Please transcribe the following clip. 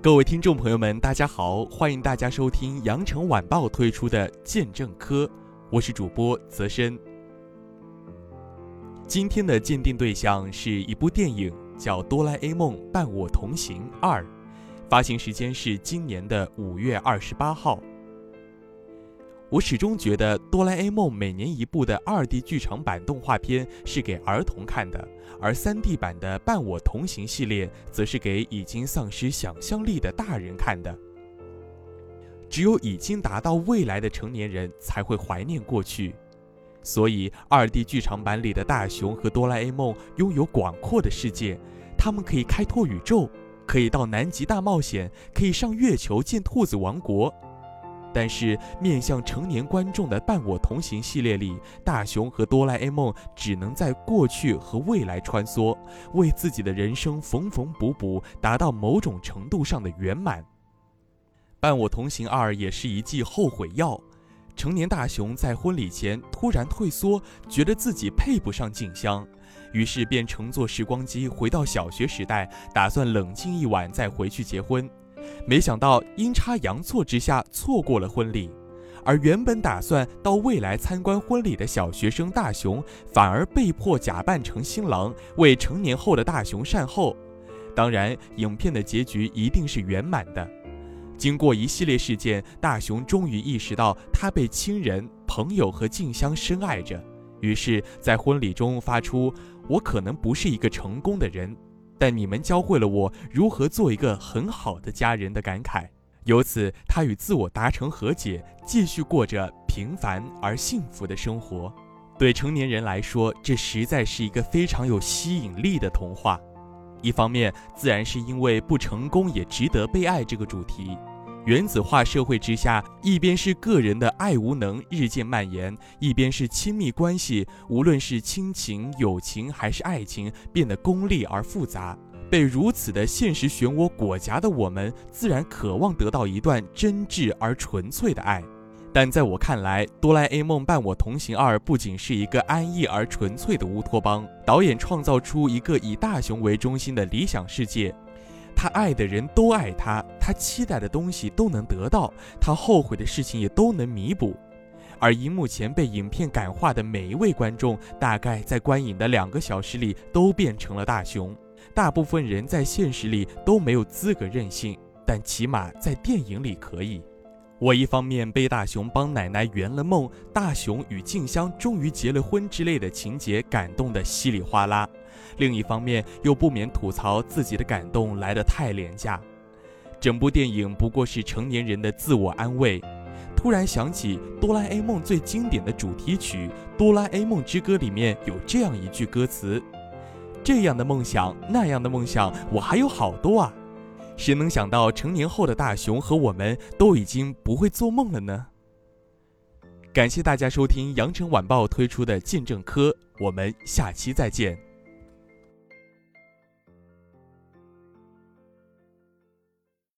各位听众朋友们，大家好，欢迎大家收听羊城晚报推出的见证科，我是主播泽深。今天的鉴定对象是一部电影，叫《哆啦 A 梦伴我同行二》，发行时间是今年的五月二十八号。我始终觉得哆啦 A 梦每年一部的二 D 剧场版动画片是给儿童看的，而三 D 版的伴我同行系列则是给已经丧失想象力的大人看的。只有已经达到未来的成年人才会怀念过去，所以二 D 剧场版里的大雄和哆啦 A 梦拥有广阔的世界，他们可以开拓宇宙，可以到南极大冒险，可以上月球建兔子王国。但是，面向成年观众的《伴我同行》系列里，大雄和哆啦 A 梦只能在过去和未来穿梭，为自己的人生缝缝补补，达到某种程度上的圆满。《伴我同行二》也是一剂后悔药。成年大雄在婚礼前突然退缩，觉得自己配不上静香，于是便乘坐时光机回到小学时代，打算冷静一晚再回去结婚。没想到阴差阳错之下错过了婚礼，而原本打算到未来参观婚礼的小学生大雄，反而被迫假扮成新郎，为成年后的大雄善后。当然，影片的结局一定是圆满的。经过一系列事件，大雄终于意识到他被亲人、朋友和静香深爱着，于是，在婚礼中发出“我可能不是一个成功的人”。但你们教会了我如何做一个很好的家人的感慨，由此他与自我达成和解，继续过着平凡而幸福的生活。对成年人来说，这实在是一个非常有吸引力的童话。一方面，自然是因为不成功也值得被爱这个主题。原子化社会之下，一边是个人的爱无能日渐蔓延，一边是亲密关系，无论是亲情、友情还是爱情，变得功利而复杂。被如此的现实漩涡裹挟的我们，自然渴望得到一段真挚而纯粹的爱。但在我看来，《哆啦 A 梦伴我同行二》不仅是一个安逸而纯粹的乌托邦，导演创造出一个以大雄为中心的理想世界。他爱的人都爱他，他期待的东西都能得到，他后悔的事情也都能弥补。而荧幕前被影片感化的每一位观众，大概在观影的两个小时里都变成了大雄。大部分人在现实里都没有资格任性，但起码在电影里可以。我一方面被大雄帮奶奶圆了梦，大雄与静香终于结了婚之类的情节感动得稀里哗啦，另一方面又不免吐槽自己的感动来得太廉价。整部电影不过是成年人的自我安慰。突然想起哆啦 A 梦最经典的主题曲《哆啦 A 梦之歌》里面有这样一句歌词：“这样的梦想，那样的梦想，我还有好多啊。”谁能想到成年后的大雄和我们都已经不会做梦了呢？感谢大家收听羊城晚报推出的见证科，我们下期再见。